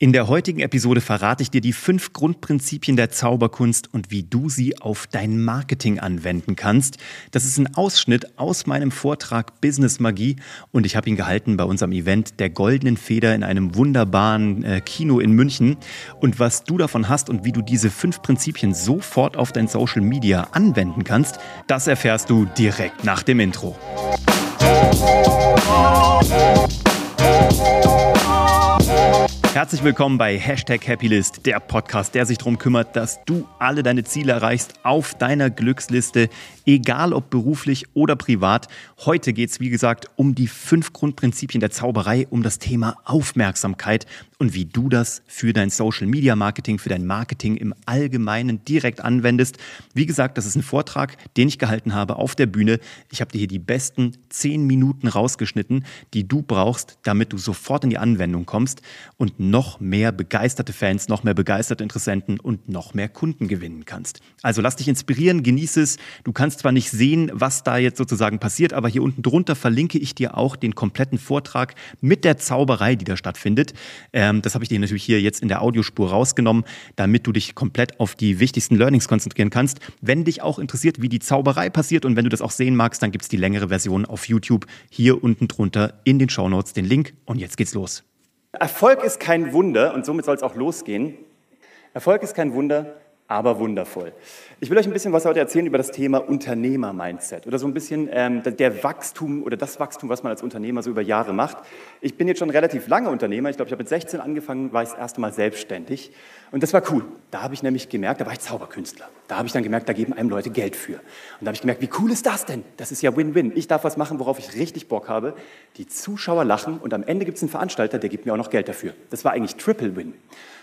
In der heutigen Episode verrate ich dir die fünf Grundprinzipien der Zauberkunst und wie du sie auf dein Marketing anwenden kannst. Das ist ein Ausschnitt aus meinem Vortrag Business Magie und ich habe ihn gehalten bei unserem Event der Goldenen Feder in einem wunderbaren äh, Kino in München. Und was du davon hast und wie du diese fünf Prinzipien sofort auf dein Social Media anwenden kannst, das erfährst du direkt nach dem Intro. Herzlich willkommen bei Hashtag Happylist, der Podcast, der sich darum kümmert, dass du alle deine Ziele erreichst auf deiner Glücksliste, egal ob beruflich oder privat. Heute geht es, wie gesagt, um die fünf Grundprinzipien der Zauberei, um das Thema Aufmerksamkeit und wie du das für dein Social Media Marketing, für dein Marketing im Allgemeinen direkt anwendest. Wie gesagt, das ist ein Vortrag, den ich gehalten habe auf der Bühne. Ich habe dir hier die besten zehn Minuten rausgeschnitten, die du brauchst, damit du sofort in die Anwendung kommst und noch mehr begeisterte Fans, noch mehr begeisterte Interessenten und noch mehr Kunden gewinnen kannst. Also lass dich inspirieren, genieße es. Du kannst zwar nicht sehen, was da jetzt sozusagen passiert, aber hier unten drunter verlinke ich dir auch den kompletten Vortrag mit der Zauberei, die da stattfindet. Äh, ähm, das habe ich dir natürlich hier jetzt in der Audiospur rausgenommen, damit du dich komplett auf die wichtigsten Learnings konzentrieren kannst. Wenn dich auch interessiert, wie die Zauberei passiert und wenn du das auch sehen magst, dann gibt es die längere Version auf YouTube hier unten drunter in den Show Notes den Link. Und jetzt geht's los. Erfolg ist kein Wunder und somit soll es auch losgehen. Erfolg ist kein Wunder, aber wundervoll. Ich will euch ein bisschen was heute erzählen über das Thema Unternehmer-Mindset oder so ein bisschen ähm, der Wachstum oder das Wachstum, was man als Unternehmer so über Jahre macht. Ich bin jetzt schon relativ lange Unternehmer. Ich glaube, ich habe mit 16 angefangen, war ich das erste Mal selbstständig. Und das war cool. Da habe ich nämlich gemerkt, da war ich Zauberkünstler. Da habe ich dann gemerkt, da geben einem Leute Geld für. Und da habe ich gemerkt, wie cool ist das denn? Das ist ja Win-Win. Ich darf was machen, worauf ich richtig Bock habe. Die Zuschauer lachen und am Ende gibt es einen Veranstalter, der gibt mir auch noch Geld dafür. Das war eigentlich Triple Win.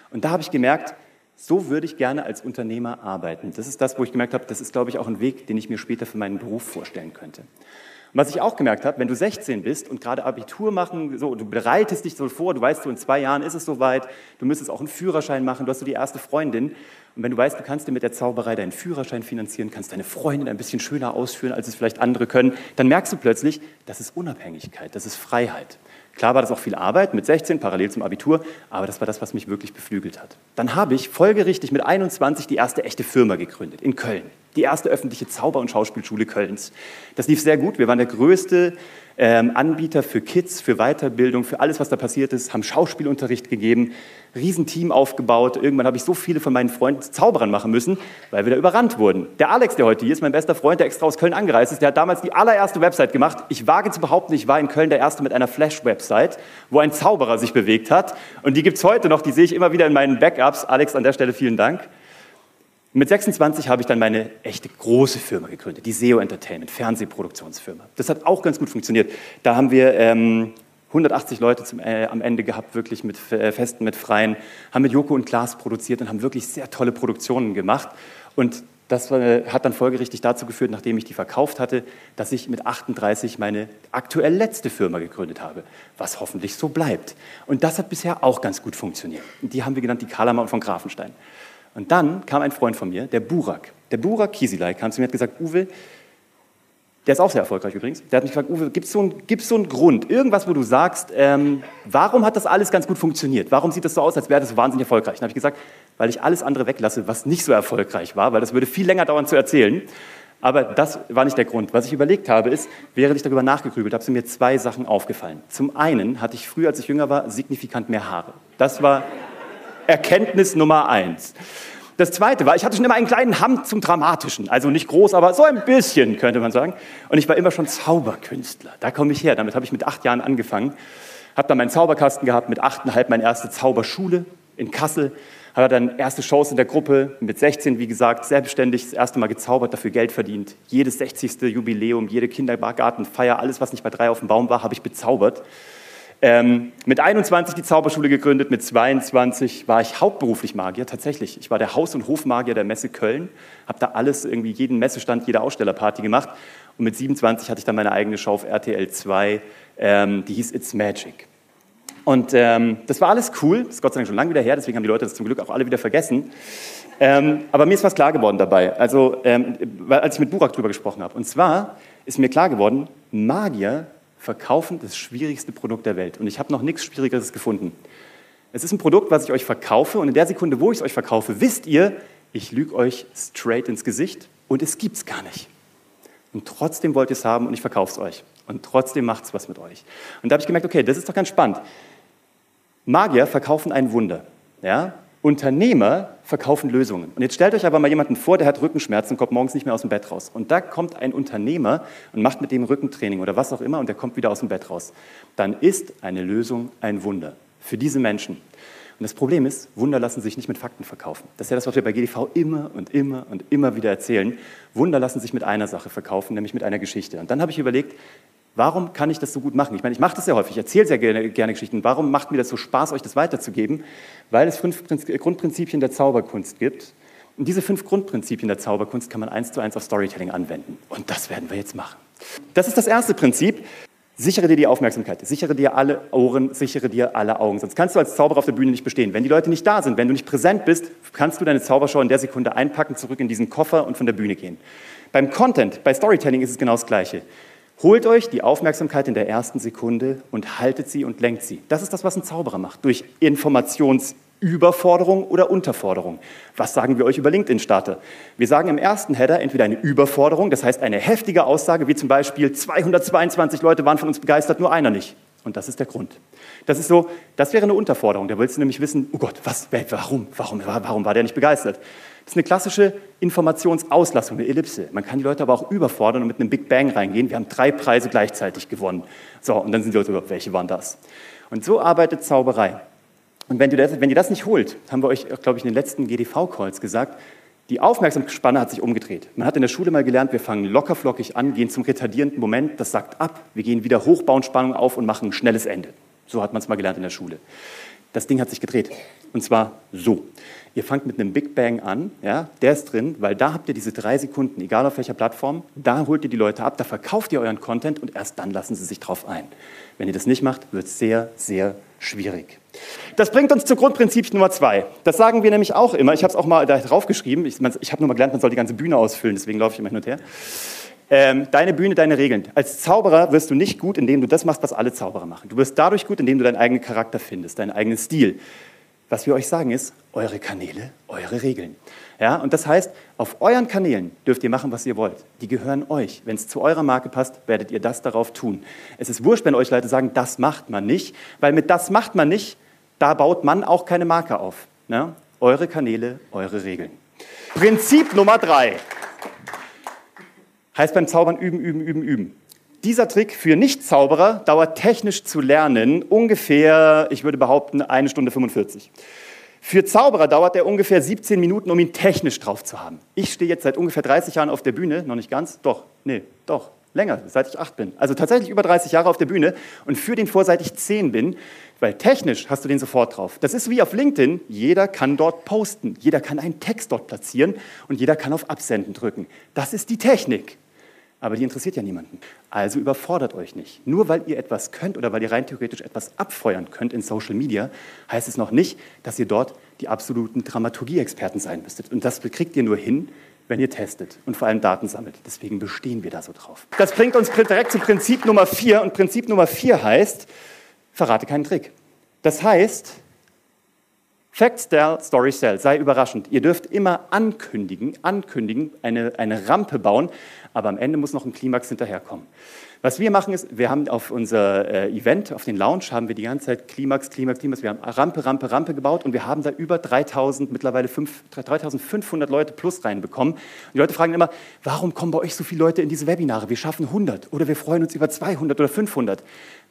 Und da habe ich gemerkt, so würde ich gerne als Unternehmer arbeiten. Das ist das, wo ich gemerkt habe, das ist, glaube ich, auch ein Weg, den ich mir später für meinen Beruf vorstellen könnte. Und was ich auch gemerkt habe, wenn du 16 bist und gerade Abitur machen, so, du bereitest dich so vor, du weißt, so in zwei Jahren ist es soweit, du müsstest auch einen Führerschein machen, du hast so die erste Freundin. Und wenn du weißt, du kannst dir mit der Zauberei deinen Führerschein finanzieren, kannst deine Freundin ein bisschen schöner ausführen, als es vielleicht andere können, dann merkst du plötzlich, das ist Unabhängigkeit, das ist Freiheit. Klar war das auch viel Arbeit mit 16, parallel zum Abitur, aber das war das, was mich wirklich beflügelt hat. Dann habe ich folgerichtig mit 21 die erste echte Firma gegründet in Köln. Die erste öffentliche Zauber- und Schauspielschule Kölns. Das lief sehr gut. Wir waren der größte ähm, Anbieter für Kids, für Weiterbildung, für alles, was da passiert ist, haben Schauspielunterricht gegeben, Riesenteam aufgebaut. Irgendwann habe ich so viele von meinen Freunden Zauberern machen müssen, weil wir da überrannt wurden. Der Alex, der heute hier ist, mein bester Freund, der extra aus Köln angereist ist, der hat damals die allererste Website gemacht. Ich wage zu behaupten, ich war in Köln der Erste mit einer Flash-Website, wo ein Zauberer sich bewegt hat. Und die gibt es heute noch, die sehe ich immer wieder in meinen Backups. Alex, an der Stelle vielen Dank. Mit 26 habe ich dann meine echte große Firma gegründet, die SEO Entertainment, Fernsehproduktionsfirma. Das hat auch ganz gut funktioniert. Da haben wir ähm, 180 Leute zum, äh, am Ende gehabt, wirklich mit äh, Festen, mit Freien, haben mit Joko und Klaas produziert und haben wirklich sehr tolle Produktionen gemacht. Und das äh, hat dann folgerichtig dazu geführt, nachdem ich die verkauft hatte, dass ich mit 38 meine aktuell letzte Firma gegründet habe, was hoffentlich so bleibt. Und das hat bisher auch ganz gut funktioniert. Und die haben wir genannt die Kalamann von Grafenstein. Und dann kam ein Freund von mir, der Burak. Der Burak Kisilai kam zu mir und hat gesagt, Uwe, der ist auch sehr erfolgreich übrigens, der hat mich gefragt, Uwe, gibt es so, einen, so einen Grund, irgendwas, wo du sagst, ähm, warum hat das alles ganz gut funktioniert? Warum sieht das so aus, als wäre das so wahnsinnig erfolgreich? Dann habe ich gesagt, weil ich alles andere weglasse, was nicht so erfolgreich war, weil das würde viel länger dauern zu erzählen. Aber das war nicht der Grund. Was ich überlegt habe, ist, während ich darüber nachgegrübelt habe, sind mir zwei Sachen aufgefallen. Zum einen hatte ich früher, als ich jünger war, signifikant mehr Haare. Das war Erkenntnis Nummer eins. Das zweite war, ich hatte schon immer einen kleinen Hang zum Dramatischen. Also nicht groß, aber so ein bisschen, könnte man sagen. Und ich war immer schon Zauberkünstler. Da komme ich her. Damit habe ich mit acht Jahren angefangen. Habe dann meinen Zauberkasten gehabt, mit achteinhalb meine erste Zauberschule in Kassel. Habe dann erste Shows in der Gruppe, mit 16, wie gesagt, selbstständig, das erste Mal gezaubert, dafür Geld verdient. Jedes 60. Jubiläum, jede Kindergartenfeier, alles, was nicht bei drei auf dem Baum war, habe ich bezaubert. Ähm, mit 21 die Zauberschule gegründet, mit 22 war ich hauptberuflich Magier, tatsächlich. Ich war der Haus- und Hofmagier der Messe Köln, habe da alles, irgendwie jeden Messestand, jede Ausstellerparty gemacht. Und mit 27 hatte ich dann meine eigene Show auf RTL 2, ähm, die hieß It's Magic. Und ähm, das war alles cool, das ist Gott sei Dank schon lange wieder her, deswegen haben die Leute das zum Glück auch alle wieder vergessen. Ähm, aber mir ist was klar geworden dabei, also ähm, als ich mit Burak drüber gesprochen habe. Und zwar ist mir klar geworden, Magier verkaufen das schwierigste Produkt der Welt. Und ich habe noch nichts Schwierigeres gefunden. Es ist ein Produkt, was ich euch verkaufe und in der Sekunde, wo ich es euch verkaufe, wisst ihr, ich lüge euch straight ins Gesicht und es gibt es gar nicht. Und trotzdem wollt ihr es haben und ich verkaufe es euch. Und trotzdem macht es was mit euch. Und da habe ich gemerkt, okay, das ist doch ganz spannend. Magier verkaufen ein Wunder. Ja? Unternehmer verkaufen Lösungen. Und jetzt stellt euch aber mal jemanden vor, der hat Rückenschmerzen und kommt morgens nicht mehr aus dem Bett raus. Und da kommt ein Unternehmer und macht mit dem Rückentraining oder was auch immer und der kommt wieder aus dem Bett raus. Dann ist eine Lösung ein Wunder für diese Menschen. Und das Problem ist, Wunder lassen sich nicht mit Fakten verkaufen. Das ist ja das, was wir bei GDV immer und immer und immer wieder erzählen. Wunder lassen sich mit einer Sache verkaufen, nämlich mit einer Geschichte. Und dann habe ich überlegt, Warum kann ich das so gut machen? Ich meine, ich mache das sehr häufig, ich erzähle sehr gerne, gerne, Geschichten. Warum macht mir das so Spaß, euch das weiterzugeben? Weil es fünf Grundprinzipien der Zauberkunst gibt. Und diese fünf Grundprinzipien der Zauberkunst kann man eins zu eins auf Storytelling anwenden. Und das werden wir jetzt machen. Das ist das erste Prinzip. Sichere dir die Aufmerksamkeit, sichere dir alle Ohren, sichere dir alle Augen. Sonst kannst du als Zauberer auf der Bühne nicht bestehen. Wenn die Leute nicht da sind, wenn du nicht präsent bist, kannst du deine Zaubershow in der Sekunde einpacken, zurück in diesen Koffer und von der Bühne gehen. Beim Content, bei Storytelling ist es genau das Gleiche. Holt euch die Aufmerksamkeit in der ersten Sekunde und haltet sie und lenkt sie. Das ist das, was ein Zauberer macht. Durch Informationsüberforderung oder Unterforderung. Was sagen wir euch über LinkedIn-Starter? Wir sagen im ersten Header entweder eine Überforderung, das heißt eine heftige Aussage, wie zum Beispiel 222 Leute waren von uns begeistert, nur einer nicht. Und das ist der Grund. Das ist so, das wäre eine Unterforderung. Da willst du nämlich wissen, oh Gott, was, warum, warum, warum war der nicht begeistert? Das ist eine klassische Informationsauslassung, eine Ellipse. Man kann die Leute aber auch überfordern und mit einem Big Bang reingehen. Wir haben drei Preise gleichzeitig gewonnen. So, und dann sind die Leute, so, welche waren das? Und so arbeitet Zauberei. Und wenn, das, wenn ihr das nicht holt, haben wir euch, glaube ich, in den letzten GDV-Calls gesagt, die Aufmerksamkeitsspanne hat sich umgedreht. Man hat in der Schule mal gelernt, wir fangen lockerflockig an, gehen zum retardierenden Moment, das sagt ab, wir gehen wieder hoch, bauen Spannung auf und machen ein schnelles Ende. So hat man es mal gelernt in der Schule. Das Ding hat sich gedreht. Und zwar so. Ihr fangt mit einem Big Bang an, ja, der ist drin, weil da habt ihr diese drei Sekunden, egal auf welcher Plattform, da holt ihr die Leute ab, da verkauft ihr euren Content und erst dann lassen sie sich drauf ein. Wenn ihr das nicht macht, wird es sehr, sehr schwierig. Das bringt uns zu Grundprinzip Nummer zwei. Das sagen wir nämlich auch immer. Ich habe es auch mal da draufgeschrieben. Ich, ich habe nur mal gelernt, man soll die ganze Bühne ausfüllen, deswegen laufe ich immer hin und her. Ähm, deine Bühne, deine Regeln. Als Zauberer wirst du nicht gut, indem du das machst, was alle Zauberer machen. Du wirst dadurch gut, indem du deinen eigenen Charakter findest, deinen eigenen Stil. Was wir euch sagen ist, eure Kanäle, eure Regeln. Ja, und das heißt, auf euren Kanälen dürft ihr machen, was ihr wollt. Die gehören euch. Wenn es zu eurer Marke passt, werdet ihr das darauf tun. Es ist wurscht, wenn euch Leute sagen, das macht man nicht, weil mit das macht man nicht, da baut man auch keine Marke auf. Ja? Eure Kanäle, eure Regeln. Prinzip Nummer drei. Heißt beim Zaubern üben, üben, üben, üben. Dieser Trick für Nicht-Zauberer dauert technisch zu lernen ungefähr, ich würde behaupten, eine Stunde 45. Für Zauberer dauert der ungefähr 17 Minuten, um ihn technisch drauf zu haben. Ich stehe jetzt seit ungefähr 30 Jahren auf der Bühne, noch nicht ganz, doch, nee, doch, länger, seit ich acht bin. Also tatsächlich über 30 Jahre auf der Bühne und für den vor, seit ich zehn bin, weil technisch hast du den sofort drauf. Das ist wie auf LinkedIn, jeder kann dort posten, jeder kann einen Text dort platzieren und jeder kann auf Absenden drücken. Das ist die Technik aber die interessiert ja niemanden. Also überfordert euch nicht. Nur weil ihr etwas könnt oder weil ihr rein theoretisch etwas abfeuern könnt in Social Media, heißt es noch nicht, dass ihr dort die absoluten Dramaturgie-Experten sein müsstet. Und das kriegt ihr nur hin, wenn ihr testet und vor allem Daten sammelt. Deswegen bestehen wir da so drauf. Das bringt uns direkt zu Prinzip Nummer vier. Und Prinzip Nummer vier heißt, verrate keinen Trick. Das heißt, Facts tell, Story sell. Sei überraschend. Ihr dürft immer ankündigen, ankündigen, eine, eine Rampe bauen, aber am Ende muss noch ein Klimax hinterherkommen. Was wir machen ist, wir haben auf unser äh, Event, auf den Lounge, haben wir die ganze Zeit Klimax, Klimax, Klimax. Wir haben Rampe, Rampe, Rampe gebaut und wir haben da über 3000, mittlerweile 5, 3500 Leute plus reinbekommen. Und die Leute fragen immer, warum kommen bei euch so viele Leute in diese Webinare? Wir schaffen 100 oder wir freuen uns über 200 oder 500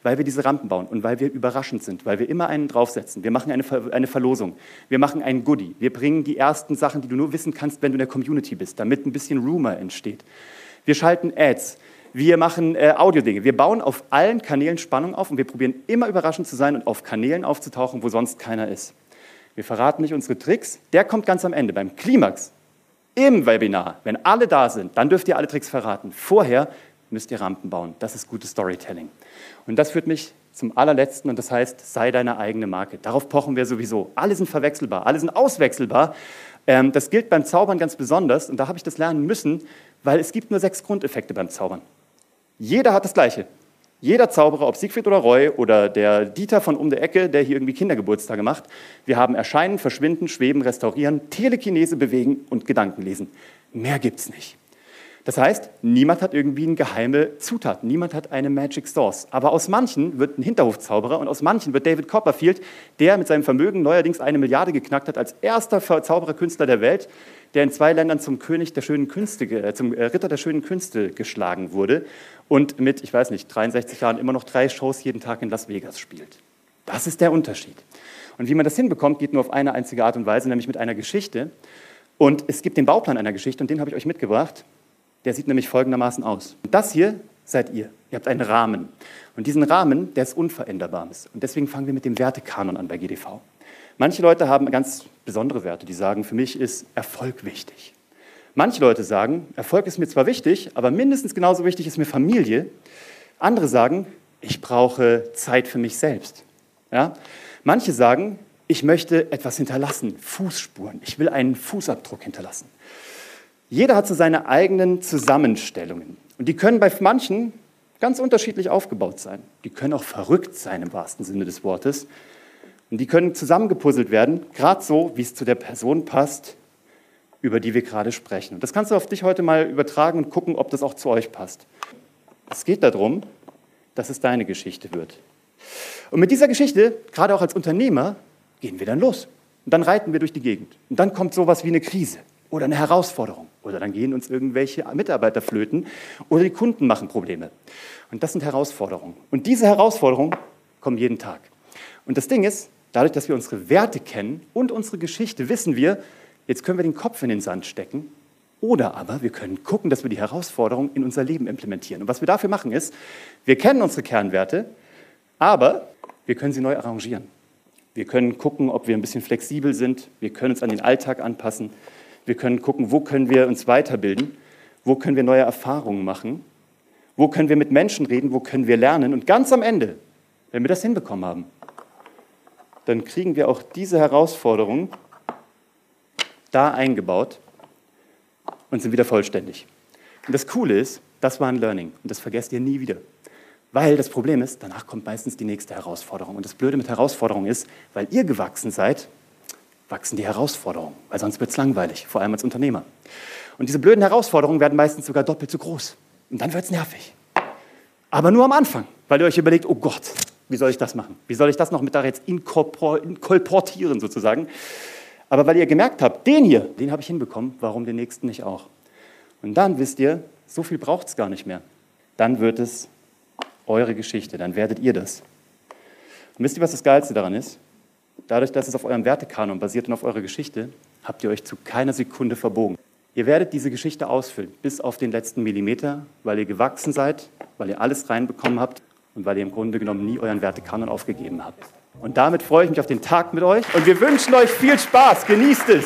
weil wir diese Rampen bauen und weil wir überraschend sind, weil wir immer einen draufsetzen. Wir machen eine, Ver eine Verlosung, wir machen ein Goodie, wir bringen die ersten Sachen, die du nur wissen kannst, wenn du in der Community bist, damit ein bisschen Rumor entsteht. Wir schalten Ads, wir machen äh, Audio-Dinge. Wir bauen auf allen Kanälen Spannung auf und wir probieren immer überraschend zu sein und auf Kanälen aufzutauchen, wo sonst keiner ist. Wir verraten nicht unsere Tricks. Der kommt ganz am Ende, beim Klimax, im Webinar. Wenn alle da sind, dann dürft ihr alle Tricks verraten. Vorher müsst ihr Rampen bauen. Das ist gutes Storytelling. Und das führt mich zum allerletzten und das heißt, sei deine eigene Marke. Darauf pochen wir sowieso. Alle sind verwechselbar, alle sind auswechselbar. Ähm, das gilt beim Zaubern ganz besonders und da habe ich das lernen müssen, weil es gibt nur sechs Grundeffekte beim Zaubern. Jeder hat das Gleiche. Jeder Zauberer, ob Siegfried oder Roy oder der Dieter von um der Ecke, der hier irgendwie Kindergeburtstage macht, wir haben Erscheinen, Verschwinden, Schweben, Restaurieren, Telekinese, Bewegen und Gedanken lesen. Mehr gibt's nicht. Das heißt, niemand hat irgendwie eine geheime Zutat, niemand hat eine Magic Source. Aber aus manchen wird ein Hinterhofzauberer und aus manchen wird David Copperfield, der mit seinem Vermögen neuerdings eine Milliarde geknackt hat, als erster Zaubererkünstler der Welt, der in zwei Ländern zum König der schönen Künste, zum äh, Ritter der schönen Künste geschlagen wurde und mit, ich weiß nicht, 63 Jahren immer noch drei Shows jeden Tag in Las Vegas spielt. Das ist der Unterschied. Und wie man das hinbekommt, geht nur auf eine einzige Art und Weise, nämlich mit einer Geschichte. Und es gibt den Bauplan einer Geschichte und den habe ich euch mitgebracht. Der sieht nämlich folgendermaßen aus. Das hier seid ihr. Ihr habt einen Rahmen. Und diesen Rahmen, der ist unveränderbar. Und deswegen fangen wir mit dem Wertekanon an bei GDV. Manche Leute haben ganz besondere Werte, die sagen, für mich ist Erfolg wichtig. Manche Leute sagen, Erfolg ist mir zwar wichtig, aber mindestens genauso wichtig ist mir Familie. Andere sagen, ich brauche Zeit für mich selbst. Ja? Manche sagen, ich möchte etwas hinterlassen, Fußspuren. Ich will einen Fußabdruck hinterlassen. Jeder hat so seine eigenen Zusammenstellungen. Und die können bei manchen ganz unterschiedlich aufgebaut sein. Die können auch verrückt sein im wahrsten Sinne des Wortes. Und die können zusammengepuzzelt werden, gerade so, wie es zu der Person passt, über die wir gerade sprechen. Und das kannst du auf dich heute mal übertragen und gucken, ob das auch zu euch passt. Es geht darum, dass es deine Geschichte wird. Und mit dieser Geschichte, gerade auch als Unternehmer, gehen wir dann los. Und dann reiten wir durch die Gegend. Und dann kommt sowas wie eine Krise oder eine Herausforderung. Oder dann gehen uns irgendwelche Mitarbeiter flöten oder die Kunden machen Probleme. Und das sind Herausforderungen. Und diese Herausforderungen kommen jeden Tag. Und das Ding ist, dadurch, dass wir unsere Werte kennen und unsere Geschichte, wissen wir, jetzt können wir den Kopf in den Sand stecken oder aber wir können gucken, dass wir die Herausforderungen in unser Leben implementieren. Und was wir dafür machen ist, wir kennen unsere Kernwerte, aber wir können sie neu arrangieren. Wir können gucken, ob wir ein bisschen flexibel sind. Wir können uns an den Alltag anpassen. Wir können gucken, wo können wir uns weiterbilden, wo können wir neue Erfahrungen machen, wo können wir mit Menschen reden, wo können wir lernen. Und ganz am Ende, wenn wir das hinbekommen haben, dann kriegen wir auch diese Herausforderungen da eingebaut und sind wieder vollständig. Und das Coole ist, das war ein Learning und das vergesst ihr nie wieder. Weil das Problem ist, danach kommt meistens die nächste Herausforderung. Und das Blöde mit Herausforderungen ist, weil ihr gewachsen seid, wachsen die Herausforderungen, weil sonst wird es langweilig, vor allem als Unternehmer. Und diese blöden Herausforderungen werden meistens sogar doppelt so groß. Und dann wird es nervig. Aber nur am Anfang, weil ihr euch überlegt, oh Gott, wie soll ich das machen? Wie soll ich das noch mit da jetzt inkorporieren sozusagen? Aber weil ihr gemerkt habt, den hier, den habe ich hinbekommen, warum den nächsten nicht auch? Und dann wisst ihr, so viel braucht es gar nicht mehr. Dann wird es eure Geschichte, dann werdet ihr das. Und wisst ihr, was das Geilste daran ist? Dadurch, dass es auf eurem Wertekanon basiert und auf eurer Geschichte, habt ihr euch zu keiner Sekunde verbogen. Ihr werdet diese Geschichte ausfüllen, bis auf den letzten Millimeter, weil ihr gewachsen seid, weil ihr alles reinbekommen habt und weil ihr im Grunde genommen nie euren Wertekanon aufgegeben habt. Und damit freue ich mich auf den Tag mit euch und wir wünschen euch viel Spaß. Genießt es.